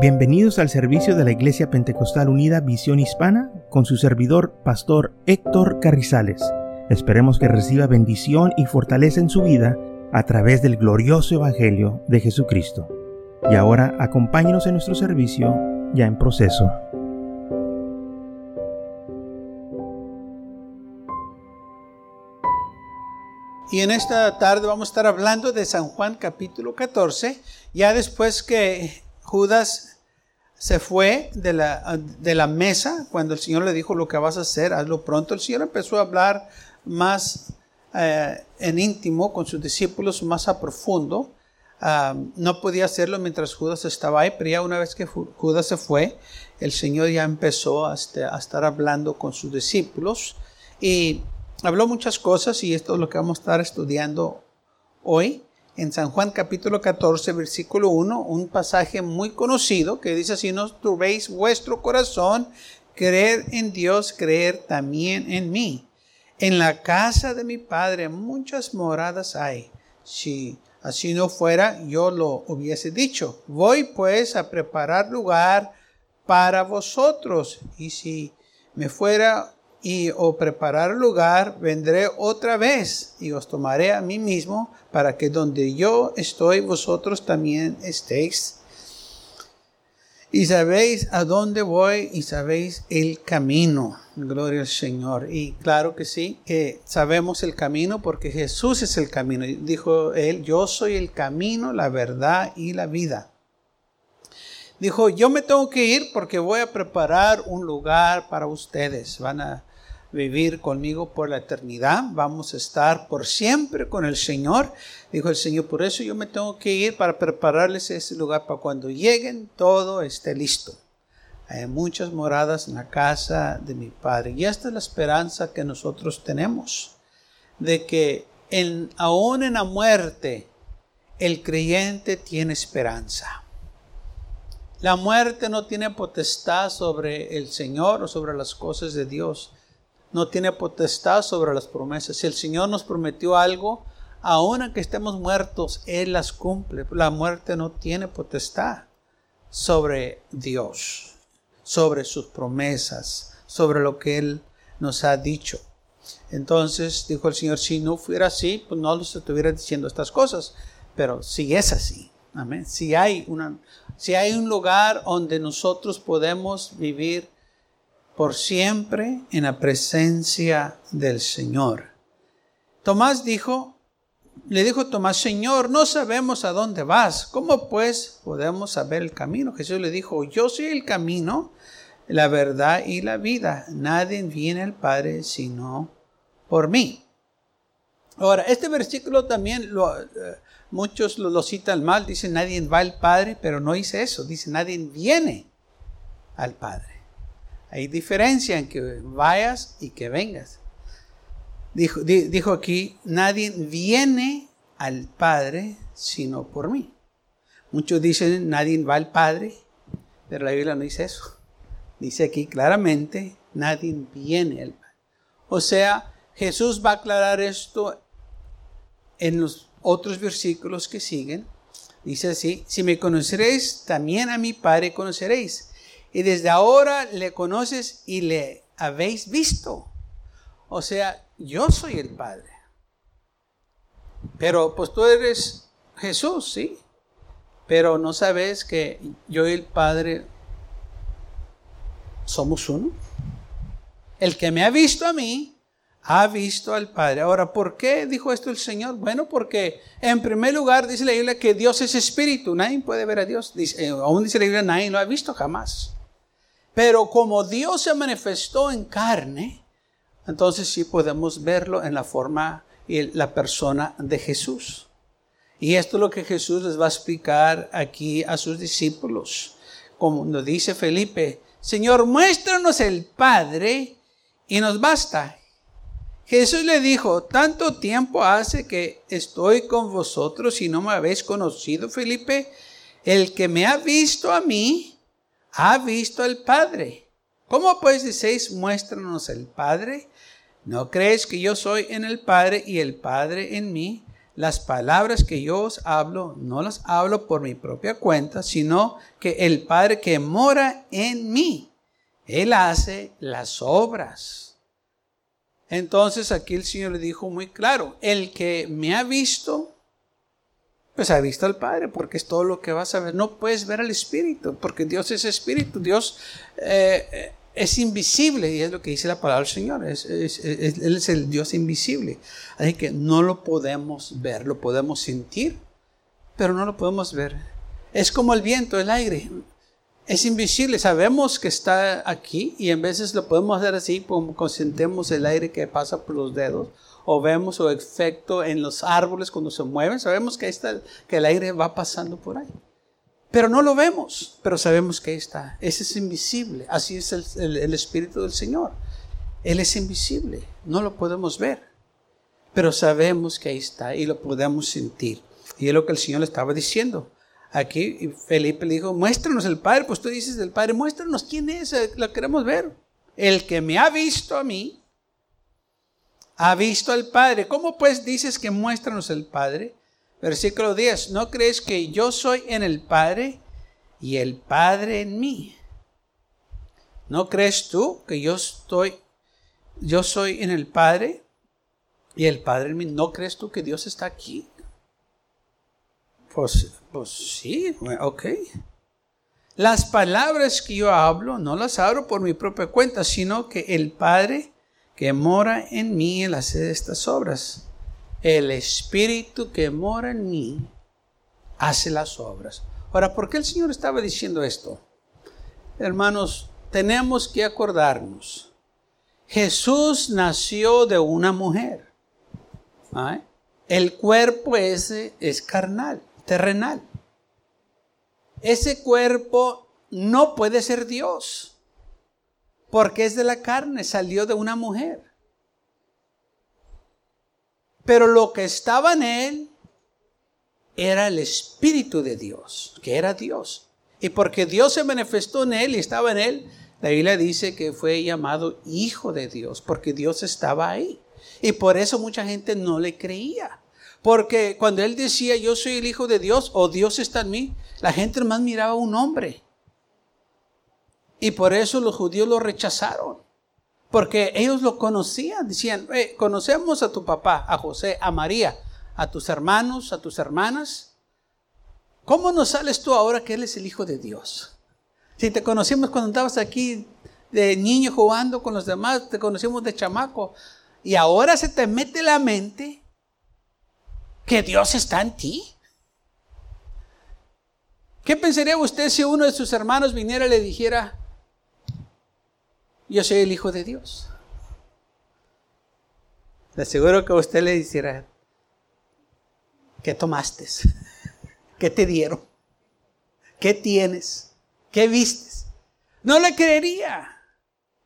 Bienvenidos al servicio de la Iglesia Pentecostal Unida Visión Hispana con su servidor, Pastor Héctor Carrizales. Esperemos que reciba bendición y fortaleza en su vida a través del glorioso Evangelio de Jesucristo. Y ahora acompáñenos en nuestro servicio ya en proceso. Y en esta tarde vamos a estar hablando de San Juan capítulo 14, ya después que Judas se fue de la, de la mesa cuando el Señor le dijo lo que vas a hacer, hazlo pronto. El Señor empezó a hablar más eh, en íntimo con sus discípulos, más a profundo. Ah, no podía hacerlo mientras Judas estaba ahí, pero ya una vez que Judas se fue, el Señor ya empezó a, este, a estar hablando con sus discípulos y habló muchas cosas y esto es lo que vamos a estar estudiando hoy en San Juan capítulo 14, versículo 1, un pasaje muy conocido que dice, si no turbéis vuestro corazón, creer en Dios, creer también en mí. En la casa de mi Padre muchas moradas hay. Si así no fuera, yo lo hubiese dicho. Voy pues a preparar lugar para vosotros. Y si me fuera y o preparar lugar, vendré otra vez y os tomaré a mí mismo para que donde yo estoy, vosotros también estéis. Y sabéis a dónde voy y sabéis el camino. Gloria al Señor. Y claro que sí, que sabemos el camino porque Jesús es el camino. Dijo él, yo soy el camino, la verdad y la vida. Dijo, yo me tengo que ir porque voy a preparar un lugar para ustedes. Van a vivir conmigo por la eternidad, vamos a estar por siempre con el Señor. Dijo el Señor, por eso yo me tengo que ir para prepararles ese lugar para cuando lleguen todo esté listo. Hay muchas moradas en la casa de mi Padre. Y esta es la esperanza que nosotros tenemos, de que aún en la muerte el creyente tiene esperanza. La muerte no tiene potestad sobre el Señor o sobre las cosas de Dios no tiene potestad sobre las promesas. Si el Señor nos prometió algo, aun aunque estemos muertos, Él las cumple. La muerte no tiene potestad sobre Dios, sobre sus promesas, sobre lo que Él nos ha dicho. Entonces dijo el Señor, si no fuera así, pues no les estuviera diciendo estas cosas. Pero si es así, amén. Si hay, una, si hay un lugar donde nosotros podemos vivir por siempre en la presencia del Señor. Tomás dijo, le dijo Tomás, Señor, no sabemos a dónde vas. ¿Cómo pues podemos saber el camino? Jesús le dijo, yo soy el camino, la verdad y la vida. Nadie viene al Padre sino por mí. Ahora, este versículo también eh, muchos lo, lo, citan mal. Dicen, nadie va al Padre, pero no dice eso. Dice, nadie viene al Padre. Hay diferencia en que vayas y que vengas. Dijo, dijo aquí, nadie viene al Padre sino por mí. Muchos dicen, nadie va al Padre, pero la Biblia no dice eso. Dice aquí claramente, nadie viene al Padre. O sea, Jesús va a aclarar esto en los otros versículos que siguen. Dice así, si me conoceréis, también a mi Padre conoceréis y desde ahora le conoces y le habéis visto. O sea, yo soy el Padre. Pero pues tú eres Jesús, ¿sí? Pero no sabes que yo y el Padre somos uno. El que me ha visto a mí, ha visto al Padre. Ahora, ¿por qué dijo esto el Señor? Bueno, porque en primer lugar dice la Biblia que Dios es espíritu. Nadie puede ver a Dios. Dice, eh, aún dice la Biblia, nadie lo ha visto jamás. Pero como Dios se manifestó en carne, entonces sí podemos verlo en la forma y la persona de Jesús. Y esto es lo que Jesús les va a explicar aquí a sus discípulos. Como nos dice Felipe, Señor, muéstranos el Padre y nos basta. Jesús le dijo, tanto tiempo hace que estoy con vosotros y no me habéis conocido, Felipe. El que me ha visto a mí, ha visto al Padre. ¿Cómo pues decís, muéstranos el Padre? ¿No crees que yo soy en el Padre y el Padre en mí? las palabras que yo os hablo, no las hablo por mi propia cuenta, sino que el Padre que mora en mí, Él hace las obras. Entonces aquí el Señor le dijo muy claro, el que me ha visto, pues ha visto al Padre, porque es todo lo que vas a ver. No puedes ver al Espíritu, porque Dios es Espíritu. Dios eh, es invisible y es lo que dice la palabra del Señor. Es, él es el Dios invisible. Así que no lo podemos ver, lo podemos sentir, pero no lo podemos ver. Es como el viento, el aire. Es invisible, sabemos que está aquí y en veces lo podemos hacer así, como consentemos el aire que pasa por los dedos, o vemos su efecto en los árboles cuando se mueven, sabemos que, está, que el aire va pasando por ahí. Pero no lo vemos, pero sabemos que está. Ese es invisible. Así es el, Espíritu del Señor. Él es invisible, no lo podemos ver, pero sabemos que ahí está y lo podemos sentir. Y es lo que el Señor le estaba diciendo. Aquí Felipe le dijo, muéstranos el Padre, pues tú dices del Padre, muéstranos quién es, eh, lo queremos ver. El que me ha visto a mí, ha visto al Padre. ¿Cómo pues dices que muéstranos el Padre? Versículo 10, ¿no crees que yo soy en el Padre y el Padre en mí? ¿No crees tú que yo estoy, yo soy en el Padre y el Padre en mí? ¿No crees tú que Dios está aquí? Pues, pues sí, ok. Las palabras que yo hablo no las hablo por mi propia cuenta, sino que el Padre que mora en mí, Él hace estas obras el Espíritu que mora en mí hace las obras. Ahora, ¿por qué el Señor estaba diciendo esto? Hermanos, tenemos que acordarnos. Jesús nació de una mujer. El cuerpo ese es carnal, terrenal. Ese cuerpo no puede ser Dios, porque es de la carne, salió de una mujer. Pero lo que estaba en él era el Espíritu de Dios, que era Dios. Y porque Dios se manifestó en él y estaba en él, la Biblia dice que fue llamado Hijo de Dios, porque Dios estaba ahí. Y por eso mucha gente no le creía. Porque cuando él decía, yo soy el Hijo de Dios o Dios está en mí, la gente más miraba a un hombre. Y por eso los judíos lo rechazaron. Porque ellos lo conocían, decían, conocemos a tu papá, a José, a María, a tus hermanos, a tus hermanas. ¿Cómo nos sales tú ahora que Él es el Hijo de Dios? Si te conocimos cuando estabas aquí de niño jugando con los demás, te conocimos de chamaco, y ahora se te mete la mente que Dios está en ti. ¿Qué pensaría usted si uno de sus hermanos viniera y le dijera, yo soy el Hijo de Dios. Le aseguro que usted le dijera, ¿qué tomaste? ¿Qué te dieron? ¿Qué tienes? ¿Qué vistes? No le creería.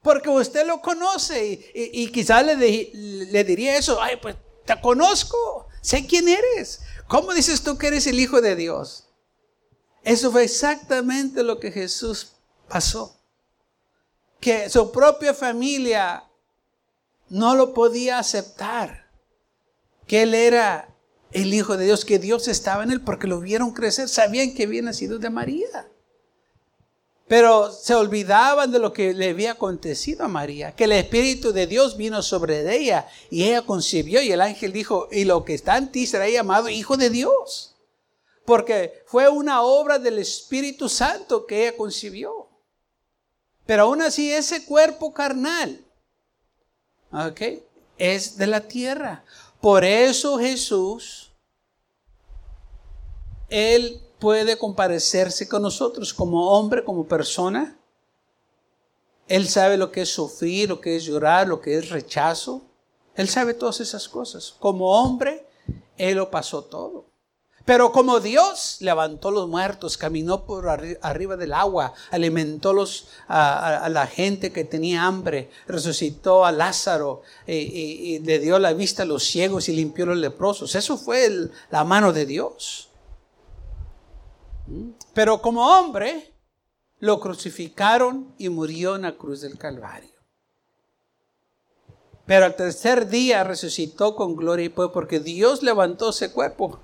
Porque usted lo conoce y, quizás le, le diría eso, ay, pues te conozco, sé quién eres. ¿Cómo dices tú que eres el Hijo de Dios? Eso fue exactamente lo que Jesús pasó que su propia familia no lo podía aceptar, que él era el Hijo de Dios, que Dios estaba en él porque lo vieron crecer, sabían que había nacido de María. Pero se olvidaban de lo que le había acontecido a María, que el Espíritu de Dios vino sobre ella y ella concibió y el ángel dijo, y lo que está en ti será llamado Hijo de Dios, porque fue una obra del Espíritu Santo que ella concibió. Pero aún así ese cuerpo carnal, ¿ok? Es de la tierra. Por eso Jesús, Él puede comparecerse con nosotros como hombre, como persona. Él sabe lo que es sufrir, lo que es llorar, lo que es rechazo. Él sabe todas esas cosas. Como hombre, Él lo pasó todo. Pero como Dios levantó los muertos, caminó por arriba del agua, alimentó a, la gente que tenía hambre, resucitó a Lázaro y, le dio la vista a los ciegos y limpió los leprosos. Eso fue la mano de Dios. Pero como hombre, lo crucificaron y murió en la cruz del Calvario. Pero al tercer día resucitó con gloria y poder porque Dios levantó ese cuerpo.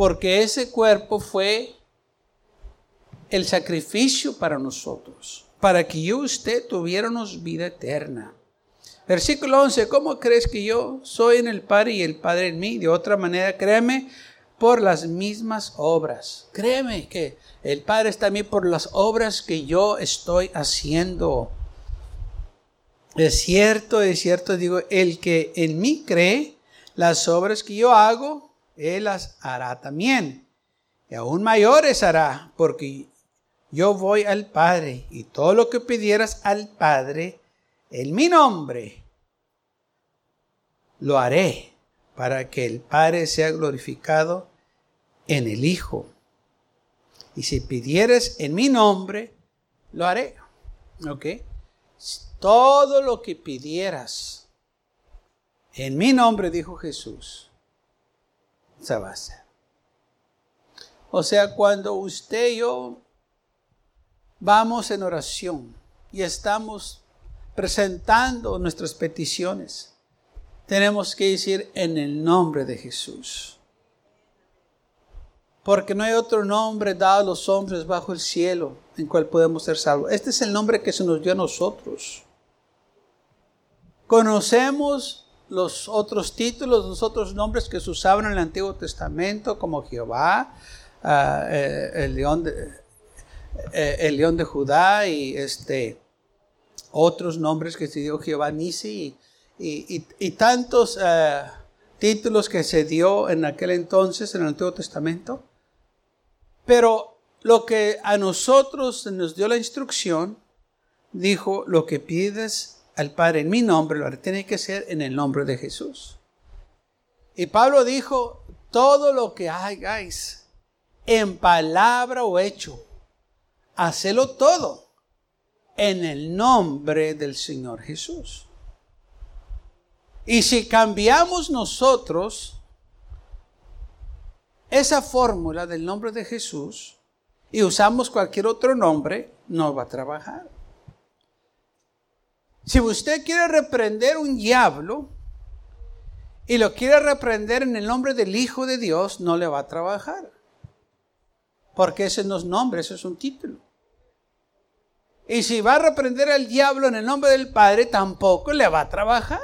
Porque ese cuerpo fue el sacrificio para nosotros, para que yo y usted tuviéramos vida eterna. Versículo 11, ¿cómo crees que yo soy en el Padre y el Padre en mí? De otra manera, créeme, por las mismas obras. Créeme que el Padre está en mí por las obras que yo estoy haciendo. Es cierto, es cierto, digo, el que en mí cree, las obras que yo hago, Él las hará también. Y aún mayores hará, porque yo voy al Padre y todo lo que pidieras al Padre en mi nombre, lo haré para que el Padre sea glorificado en el Hijo. Y si pidieres en mi nombre, lo haré. ¿Ok? Todo lo que pidieras en mi nombre, dijo Jesús, se. O sea, cuando usted y yo vamos en oración y estamos presentando nuestras peticiones, tenemos que decir en el nombre de Jesús. Porque no hay otro nombre dado a los hombres bajo el cielo en cual podemos ser salvos. Este es el nombre que se nos dio a nosotros. Conocemos los otros títulos, los otros nombres que se usaban en el Antiguo Testamento, como Jehová, ah, eh, el león de, eh, el león de Judá y este, otros nombres que se dio Jehová Nisi y, tantos eh, títulos que se dio en aquel entonces en el Antiguo Testamento. Pero lo que a nosotros nos dio la instrucción, dijo, lo que pides al Padre en mi nombre, lo tiene que ser en el nombre de Jesús. Y Pablo dijo, todo lo que hagáis en palabra o hecho, hacelo todo en el nombre del Señor Jesús. Y si cambiamos nosotros esa fórmula del nombre de Jesús y usamos cualquier otro nombre, no va a trabajar. Si usted quiere reprender un diablo y lo quiere reprender en el nombre del Hijo de Dios, no le va a trabajar. Porque ese no es nombre, ese es un título. Y si va a reprender al diablo en el nombre del Padre, tampoco le va a trabajar.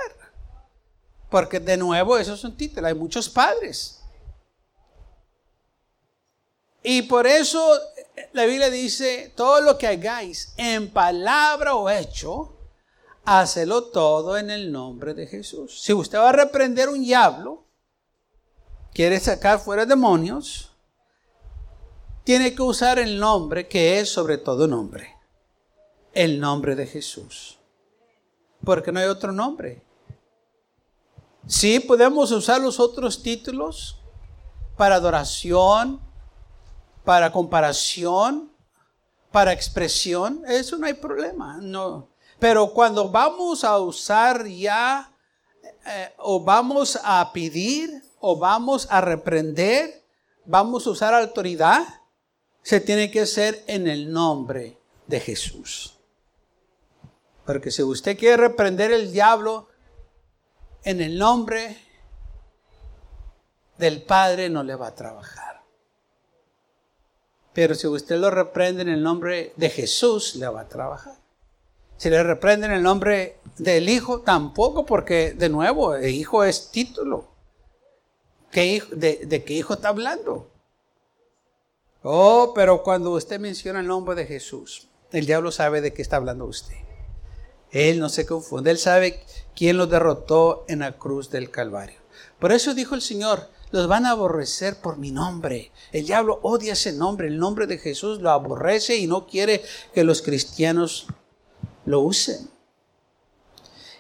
Porque de nuevo, eso es un título. Hay muchos padres. Y por eso la Biblia dice, todo lo que hagáis en palabra o hecho, hacelo todo en el nombre de Jesús. Si usted va a reprender un diablo, quiere sacar fuera demonios, tiene que usar el nombre que es sobre todo nombre el nombre de Jesús. Porque no hay otro nombre. Sí, podemos usar los otros títulos para adoración, para comparación, para expresión. Eso no hay problema. No. Pero cuando vamos a usar ya, eh, o vamos a pedir, o vamos a reprender, vamos a usar autoridad, se tiene que hacer en el nombre de Jesús. Porque si usted quiere reprender el diablo en el nombre del Padre, no le va a trabajar. Pero si usted lo reprende en el nombre de Jesús, le va a trabajar. Si le reprende en el nombre del Hijo, tampoco, porque de nuevo, el Hijo es título. de, ¿De qué Hijo está hablando? Oh, pero cuando usted menciona el nombre de Jesús, el diablo sabe de qué está hablando usted. Él no se confunde, Él sabe quién lo derrotó en la cruz del Calvario. Por eso dijo el Señor, los van a aborrecer por mi nombre. El diablo odia ese nombre, el nombre de Jesús lo aborrece y no quiere que los cristianos lo usen.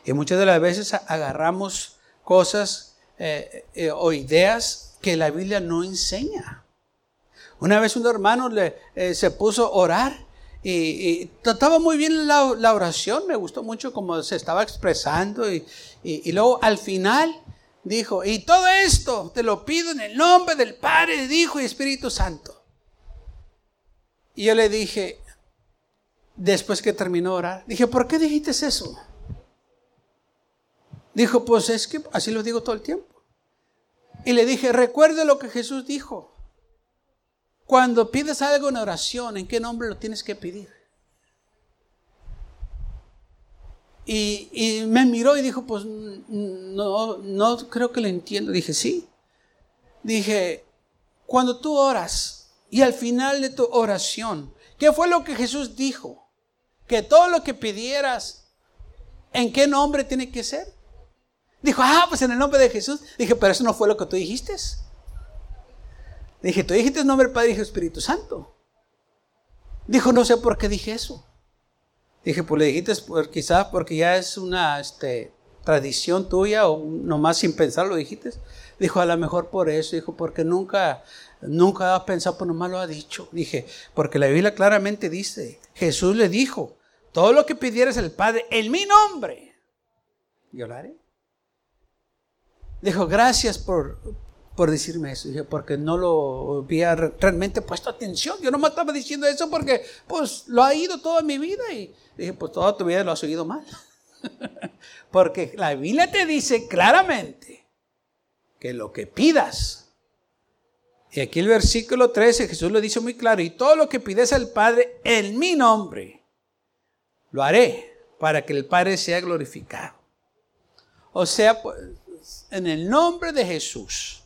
Y muchas de las veces agarramos cosas eh, eh, o ideas que la Biblia no enseña. Una vez un hermano le, eh, se puso a orar y, trataba muy bien la, oración, me gustó mucho cómo se estaba expresando y, y, luego al final dijo, y todo esto te lo pido en el nombre del Padre, del Hijo y Espíritu Santo. Y yo le dije, después que terminó de orar. Dije, ¿por qué dijiste eso? Dijo, pues es que así lo digo todo el tiempo. Y le dije, recuerde lo que Jesús dijo. Cuando pides algo en oración, ¿en qué nombre lo tienes que pedir? Y, me miró y dijo, pues no, no creo que lo entiendo. Dije, sí. Dije, cuando tú oras y al final de tu oración, ¿qué fue lo que Jesús dijo? Que todo lo que pidieras, ¿en qué nombre tiene que ser? Dijo, ah, pues en el nombre de Jesús. Dije, pero eso no fue lo que tú dijiste. Dije, tú dijiste nombre del Padre y Espíritu Santo. Dijo, no sé por qué dije eso. Dije, pues le dijiste por, quizás porque ya es una este, tradición tuya o nomás sin pensar lo dijiste. Dijo, a lo mejor por eso. Dijo, porque nunca, nunca ha pensado, pues nomás lo ha dicho. Dije, porque la Biblia claramente dice, Jesús le dijo, todo lo que pidieras al Padre en mi nombre, yo lo haré. Dijo, gracias por, por decirme eso. Dije, porque no lo había realmente puesto atención. Yo no me estaba diciendo eso porque, pues, lo ha ido toda mi vida. Y dije, pues, toda tu vida lo has oído mal. porque la Biblia te dice claramente lo que pidas. Y aquí el versículo 13, Jesús lo dice muy claro. Y todo lo que pides al Padre en mi nombre, lo haré para que el Padre sea glorificado. O sea, pues en el nombre de Jesús.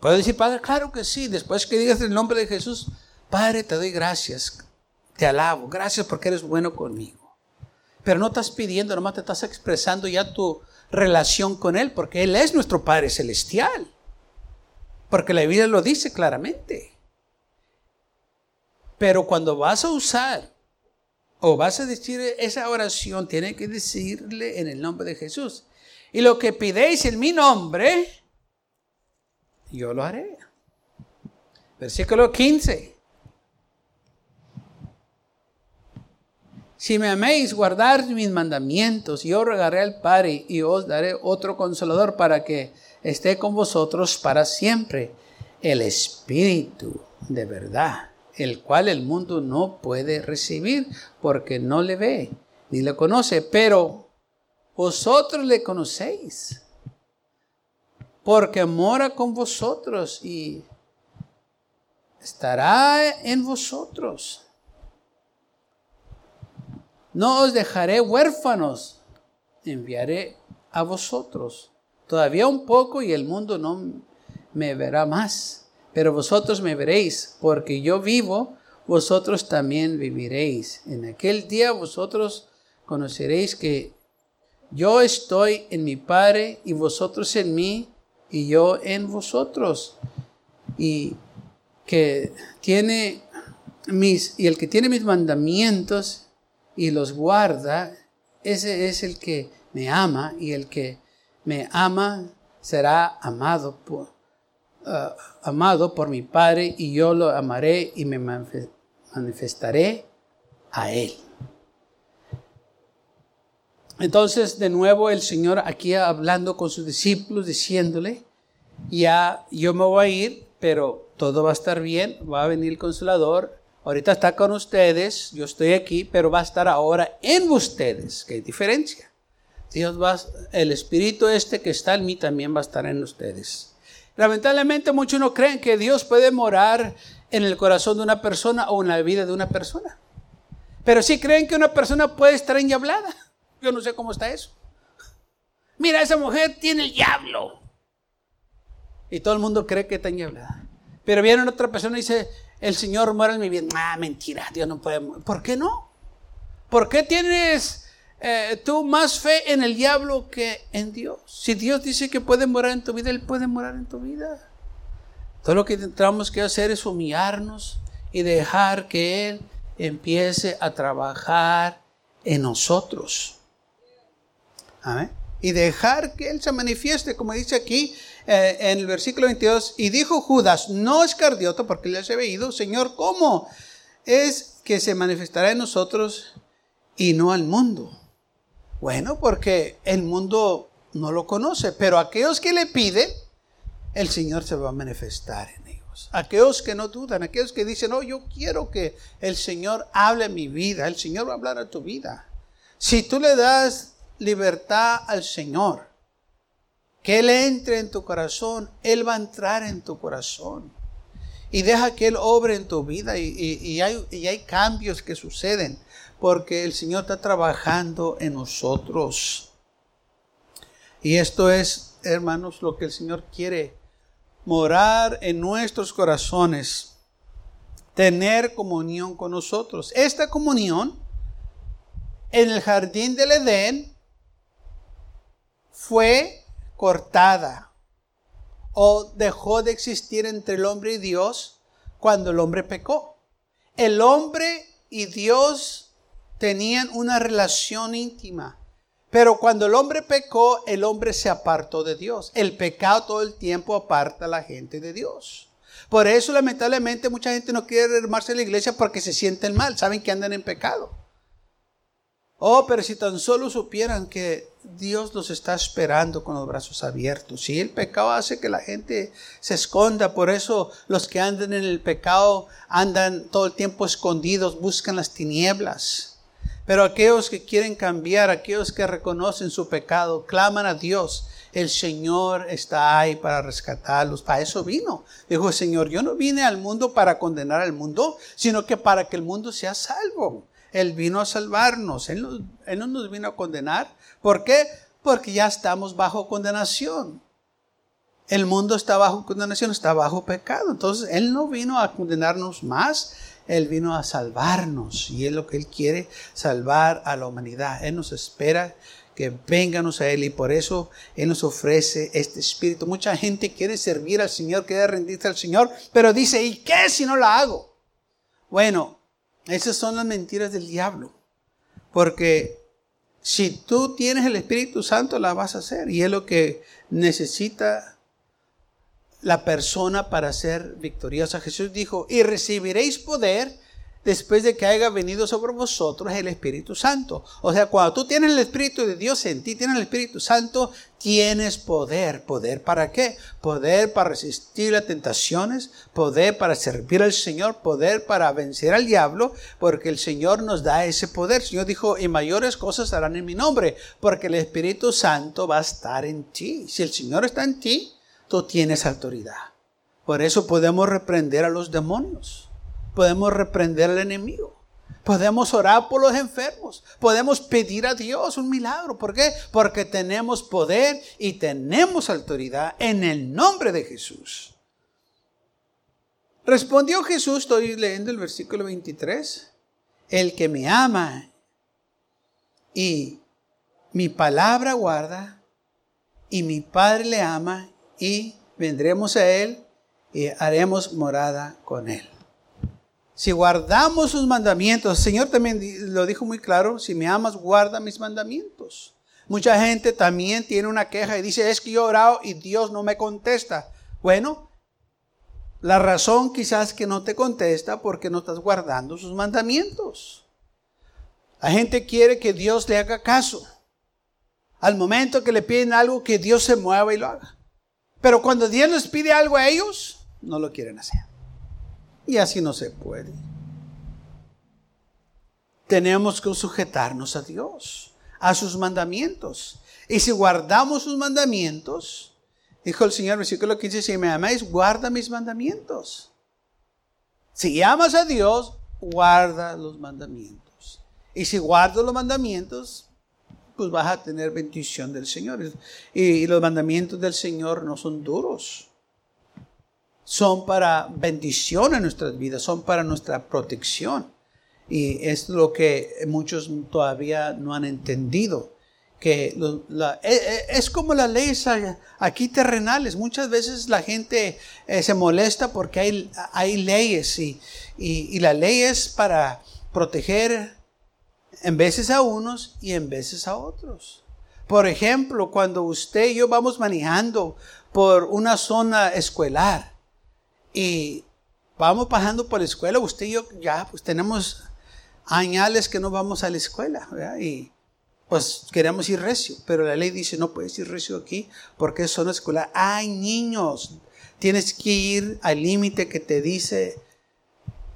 ¿Puedo decir, Padre? Claro que sí. Después que digas el nombre de Jesús, Padre, te doy gracias. Te alabo. Gracias porque eres bueno conmigo. Pero no estás pidiendo, nomás te estás expresando ya tu relación con Él, porque Él es nuestro Padre celestial. Porque la Biblia lo dice claramente. Pero cuando vas a usar o vas a decir esa oración, tiene que decirle en el nombre de Jesús. Y lo que pidéis en mi nombre, yo lo haré. Versículo 15. Si me améis, guardar mis mandamientos, yo regaré al Padre y os daré otro consolador para que esté con vosotros para siempre, el Espíritu de verdad, el cual el mundo no puede recibir porque no le ve ni le conoce, pero vosotros le conocéis, porque mora con vosotros y estará en vosotros. No os dejaré huérfanos, enviaré a vosotros. Todavía un poco y el mundo no me verá más, pero vosotros me veréis, porque yo vivo, vosotros también viviréis. En aquel día vosotros conoceréis que yo estoy en mi Padre y vosotros en mí y yo en vosotros. Y que tiene mis y el que tiene mis mandamientos y los guarda, ese es el que me ama y el que me ama será amado por, uh, amado por mi Padre y yo lo amaré y me manifestaré a él. Entonces, de nuevo, el Señor aquí hablando con sus discípulos, diciéndole, ya yo me voy a ir, pero todo va a estar bien, va a venir el consolador, ahorita está con ustedes, yo estoy aquí, pero va a estar ahora en ustedes, hay diferencia. Dios va, el Espíritu este que está en mí también va a estar en ustedes. Lamentablemente muchos no creen que Dios puede morar en el corazón de una persona o en la vida de una persona. Pero sí creen que una persona puede estar endiablada. Yo no sé cómo está eso. Mira, esa mujer tiene el diablo. Y todo el mundo cree que está endiablada. Pero viene otra persona y dice, el Señor muere en mi vida. Ah, mentira, Dios no puede. ¿Por qué no? ¿Por qué tienes eh, tú más fe en el diablo que en Dios? Si Dios dice que puede morar en tu vida, Él puede morar en tu vida. Todo lo que tenemos que hacer es humillarnos y dejar que Él empiece a trabajar en nosotros. Y dejar que Él se manifieste, como dice aquí eh, en el versículo 22. Y dijo Judas, no es cardioto, porque le había ido, Señor, ¿cómo es que se manifestará en nosotros y no al mundo? Bueno, porque el mundo no lo conoce, pero aquellos que le piden, el Señor se va a manifestar en ellos. Aquellos que no dudan, aquellos que dicen, no, yo quiero que el Señor hable mi vida, el Señor va a hablar a tu vida. Si tú le das libertad al Señor, que Él entre en tu corazón, Él va a entrar en tu corazón. Y deja que Él obre en tu vida y, hay, y hay cambios que suceden porque el Señor está trabajando en nosotros. Y esto es, hermanos, lo que el Señor quiere, morar en nuestros corazones, tener comunión con nosotros. Esta comunión en el jardín del Edén fue cortada o dejó de existir entre el hombre y Dios cuando el hombre pecó. El hombre y Dios tenían una relación íntima. Pero cuando el hombre pecó, el hombre se apartó de Dios. El pecado todo el tiempo aparta a la gente de Dios. Por eso lamentablemente mucha gente no quiere armarse en la iglesia porque se sienten mal, saben que andan en pecado. Oh, pero si tan solo supieran que Dios los está esperando con los brazos abiertos. Si el pecado hace que la gente se esconda, por eso los que andan en el pecado andan todo el tiempo escondidos, buscan las tinieblas. Pero aquellos que quieren cambiar, aquellos que reconocen su pecado, claman a Dios. El Señor está ahí para rescatarlos. Para eso vino. Dijo el Señor, yo no vine al mundo para condenar al mundo, sino que para que el mundo sea salvo. Él vino a salvarnos. Él no, nos vino a condenar. ¿Por qué? Porque ya estamos bajo condenación. El mundo está bajo condenación, está bajo pecado. Entonces, Él no vino a condenarnos más. Él vino a salvarnos. Y es lo que Él quiere, salvar a la humanidad. Él nos espera que vengamos a Él y por eso Él nos ofrece este espíritu. Mucha gente quiere servir al Señor, quiere rendirse al Señor, pero dice, ¿y qué si no la hago? Bueno, esas son las mentiras del diablo. Porque si tú tienes el Espíritu Santo, la vas a hacer. Y es lo que necesita la persona para ser victoriosa. Jesús dijo, y recibiréis poder después de que haya venido sobre vosotros el Espíritu Santo. O sea, cuando tú tienes el Espíritu de Dios en ti, tienes el Espíritu Santo, tienes poder. ¿Poder para qué? Poder para resistir las tentaciones, poder para servir al Señor, poder para vencer al diablo, porque el Señor nos da ese poder. El Señor dijo, y mayores cosas harán en mi nombre, porque el Espíritu Santo va a estar en ti. Si el Señor está en ti, tú tienes autoridad. Por eso podemos reprender a los demonios podemos reprender al enemigo. Podemos orar por los enfermos. Podemos pedir a Dios un milagro. ¿Por qué? Porque tenemos poder y tenemos autoridad en el nombre de Jesús. Respondió Jesús, estoy leyendo el versículo 23, el que me ama y mi palabra guarda y mi Padre le ama y vendremos a él y haremos morada con él si guardamos sus mandamientos, el Señor también lo dijo muy claro, si me amas, guarda mis mandamientos. Mucha gente también tiene una queja y dice, es que yo he orado y Dios no me contesta. Bueno, la razón quizás que no te contesta porque no estás guardando sus mandamientos. La gente quiere que Dios le haga caso. Al momento que le piden algo, que Dios se mueva y lo haga. Pero cuando Dios les pide algo a ellos, no lo quieren hacer. Y así no se puede. Tenemos que sujetarnos a Dios, a sus mandamientos. Y si guardamos sus mandamientos, dijo el Señor, versículo 15, si me amáis, guarda mis mandamientos. Si amas a Dios, guarda los mandamientos. Y si guardas los mandamientos, pues vas a tener bendición del Señor. Y los mandamientos del Señor no son duros son para bendición en nuestras vidas, son para nuestra protección. Y es lo que muchos todavía no han entendido. Que e, e, es como las leyes aquí terrenales. Muchas veces la gente eh, se molesta porque hay, hay leyes y, y, y la ley es para proteger en veces a unos y en veces a otros. Por ejemplo, cuando usted y yo vamos manejando por una zona escolar, y vamos pasando por la escuela, usted y yo ya pues tenemos añales que no vamos a la escuela, Y, pues queremos ir recio, pero la ley dice no puedes ir recio aquí porque es zona escolar. Hay niños, tienes que ir al límite que te dice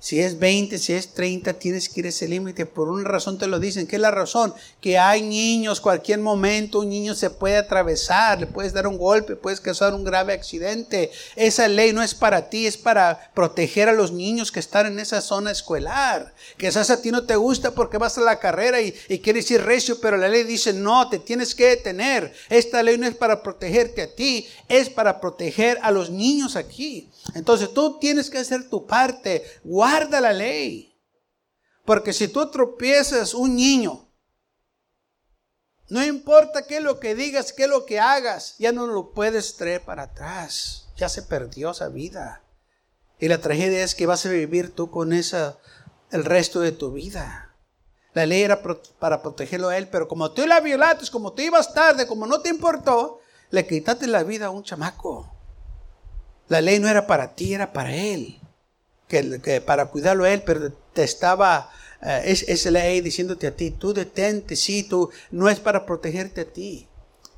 si es 20, si es 30, tienes que ir a ese límite. Por una razón te lo dicen. ¿Qué es la razón? Que hay niños, cualquier momento un niño se puede atravesar, le puedes dar un golpe, puedes causar un grave accidente. Esa ley no es para ti, es para proteger a los niños que están en esa zona escolar. Quizás a ti no te gusta porque vas a la carrera y, y quieres ir recio, pero la ley dice, no, te tienes que detener. Esta ley no es para protegerte a ti, es para proteger a los niños aquí. Entonces tú tienes que hacer tu parte. Guarda la ley. Porque si tú tropiezas un niño, no importa qué es lo que digas, qué es lo que hagas, ya no lo puedes traer para atrás. Ya se perdió esa vida. Y la tragedia es que vas a vivir tú con esa el resto de tu vida. La ley era para protegerlo a él, pero como tú la violaste, como tú ibas tarde, como no te importó, le quitaste la vida a un chamaco. La ley no era para ti, era para él. Que, para cuidarlo a él, pero te estaba, eh, es, es, ley diciéndote a ti, tú detente, sí, tú, no es para protegerte a ti,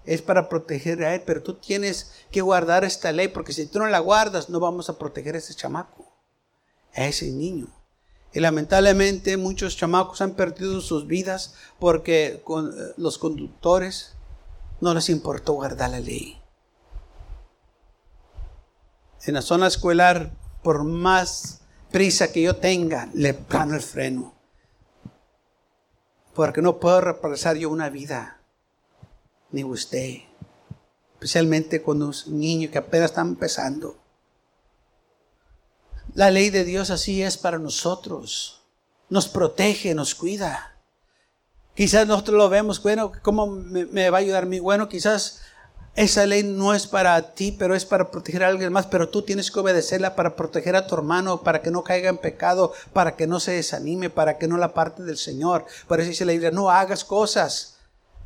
es para proteger a él, pero tú tienes que guardar esta ley, porque si tú no la guardas, no vamos a proteger a ese chamaco, a ese niño. Y lamentablemente muchos chamacos han perdido sus vidas porque con, eh, los conductores no les importó guardar la ley en la zona escolar, por más prisa que yo tenga, le plano el freno. Porque no puedo represar yo una vida, ni usted. Especialmente cuando es un niño que apenas está empezando. La ley de Dios así es para nosotros. Nos protege, nos cuida. Quizás nosotros lo vemos, bueno, ¿cómo me, me va a ayudar mi? Bueno, quizás esa ley no es para ti, pero es para proteger a alguien más, pero tú tienes que obedecerla para proteger a tu hermano, para que no caiga en pecado, para que no se desanime, para que no la parte del Señor. Por eso dice la Biblia, no hagas cosas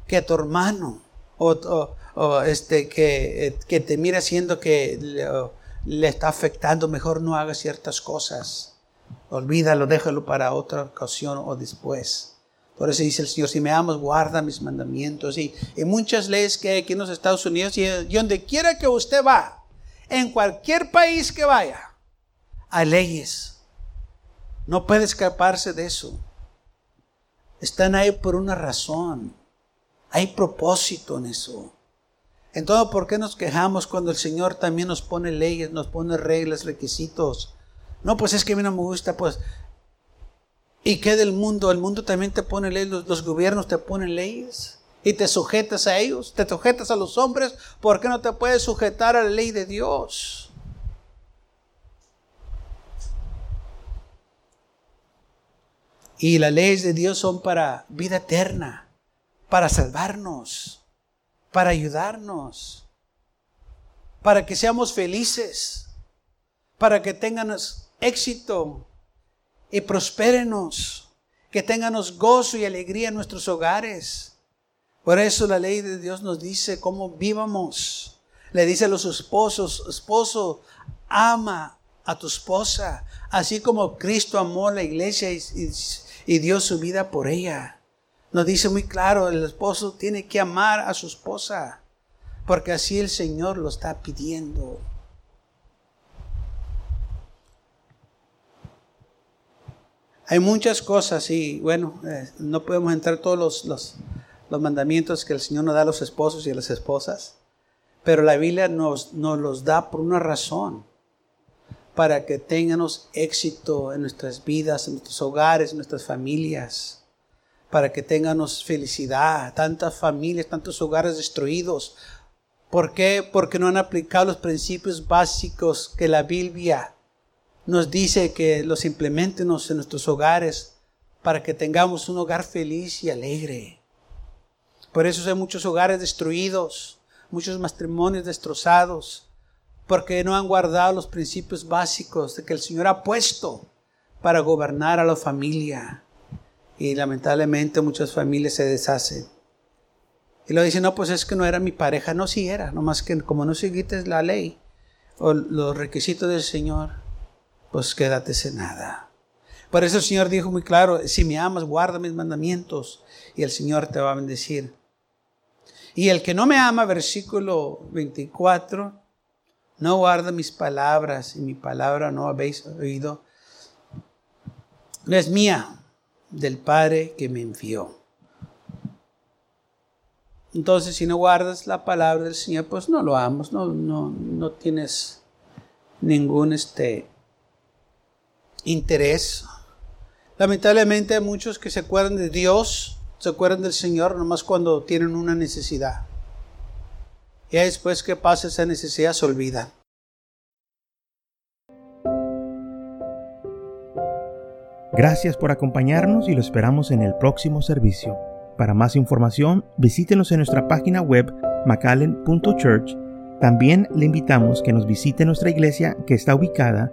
que a tu hermano o, este, que, que, te mire haciendo que le está afectando, mejor no hagas ciertas cosas. Olvídalo, déjalo para otra ocasión o después. Por eso dice el Señor, si me amas, guarda mis mandamientos. Y, muchas leyes que hay aquí en los Estados Unidos y, donde quiera que usted va, en cualquier país que vaya, hay leyes. No puede escaparse de eso. Están ahí por una razón. Hay propósito en eso. Entonces, ¿por qué nos quejamos cuando el Señor también nos pone leyes, nos pone reglas, requisitos? No, pues es que a mí no me gusta, pues ¿Y qué del mundo? El mundo también te pone leyes, los, gobiernos te ponen leyes y te sujetas a ellos, te sujetas a los hombres, ¿por qué no te puedes sujetar a la ley de Dios? Y las leyes de Dios son para vida eterna, para salvarnos, para ayudarnos, para que seamos felices, para que tengamos éxito, y prospérenos, que tengamos gozo y alegría en nuestros hogares. Por eso la ley de Dios nos dice cómo vivamos. Le dice a los esposos, esposo, ama a tu esposa, así como Cristo amó a la iglesia y, y dio su vida por ella. Nos dice muy claro, el esposo tiene que amar a su esposa, porque así el Señor lo está pidiendo. Hay muchas cosas y bueno, eh, no podemos entrar todos los, los, mandamientos que el Señor nos da a los esposos y a las esposas, pero la Biblia nos, nos los da por una razón, para que tengamos éxito en nuestras vidas, en nuestros hogares, en nuestras familias, para que tengamos felicidad, tantas familias, tantos hogares destruidos. ¿Por qué? Porque no han aplicado los principios básicos que la Biblia nos dice que los implementemos en nuestros hogares para que tengamos un hogar feliz y alegre. Por eso hay muchos hogares destruidos, muchos matrimonios destrozados, porque no han guardado los principios básicos de que el Señor ha puesto para gobernar a la familia. Y lamentablemente muchas familias se deshacen. Y lo dicen, no, pues es que no era mi pareja. No, sí era, nomás que como no seguiste la ley o los requisitos del Señor, pues quédate sin nada. Por eso el Señor dijo muy claro, si me amas, guarda mis mandamientos y el Señor te va a bendecir. Y el que no me ama, versículo 24, no guarda mis palabras y mi palabra no habéis oído. No es mía, del Padre que me envió. Entonces, si no guardas la palabra del Señor, pues no lo amas, no, no, no tienes ningún este, interés. Lamentablemente hay muchos que se acuerdan de Dios, se acuerdan del Señor nomás cuando tienen una necesidad. Y después que pasa esa necesidad se olvidan. Gracias por acompañarnos y lo esperamos en el próximo servicio. Para más información, visítenos en nuestra página web macallen.church. También le invitamos que nos visite nuestra iglesia que está ubicada